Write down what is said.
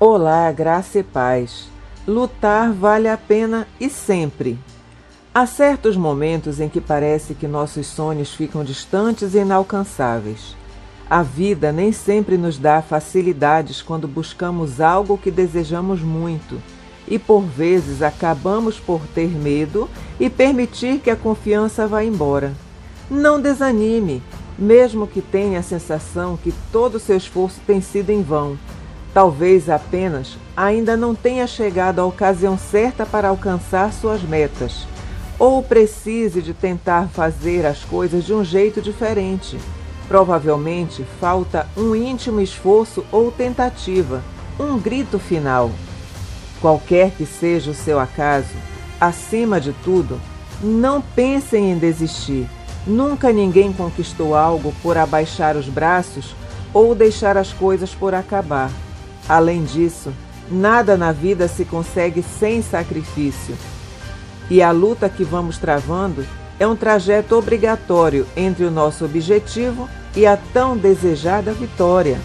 Olá, graça e paz. Lutar vale a pena e sempre. Há certos momentos em que parece que nossos sonhos ficam distantes e inalcançáveis. A vida nem sempre nos dá facilidades quando buscamos algo que desejamos muito, e por vezes acabamos por ter medo e permitir que a confiança vá embora. Não desanime, mesmo que tenha a sensação que todo o seu esforço tem sido em vão Talvez apenas ainda não tenha chegado a ocasião certa para alcançar suas metas, ou precise de tentar fazer as coisas de um jeito diferente. Provavelmente falta um íntimo esforço ou tentativa, um grito final. Qualquer que seja o seu acaso, acima de tudo, não pensem em desistir. Nunca ninguém conquistou algo por abaixar os braços ou deixar as coisas por acabar. Além disso, nada na vida se consegue sem sacrifício. E a luta que vamos travando é um trajeto obrigatório entre o nosso objetivo e a tão desejada vitória.